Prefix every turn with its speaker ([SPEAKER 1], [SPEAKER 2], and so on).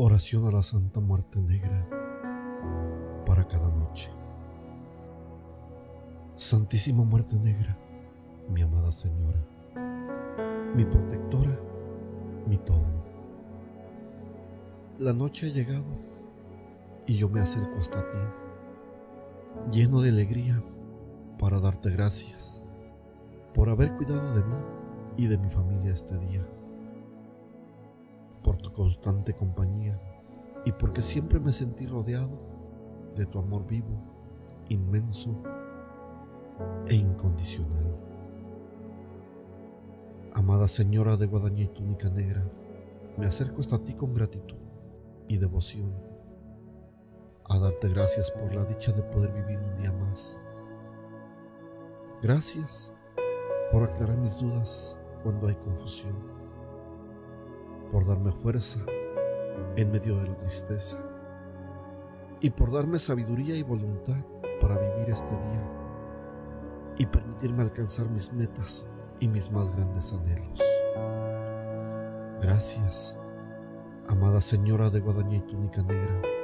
[SPEAKER 1] Oración a la Santa Muerte Negra para cada noche. Santísima Muerte Negra, mi amada Señora, mi protectora, mi todo. La noche ha llegado y yo me acerco hasta ti, lleno de alegría, para darte gracias por haber cuidado de mí y de mi familia este día por tu constante compañía y porque siempre me sentí rodeado de tu amor vivo, inmenso e incondicional. Amada Señora de Guadaña y Túnica Negra, me acerco hasta ti con gratitud y devoción, a darte gracias por la dicha de poder vivir un día más. Gracias por aclarar mis dudas cuando hay confusión por darme fuerza en medio de la tristeza y por darme sabiduría y voluntad para vivir este día y permitirme alcanzar mis metas y mis más grandes anhelos. Gracias, amada Señora de Guadaña y Túnica Negra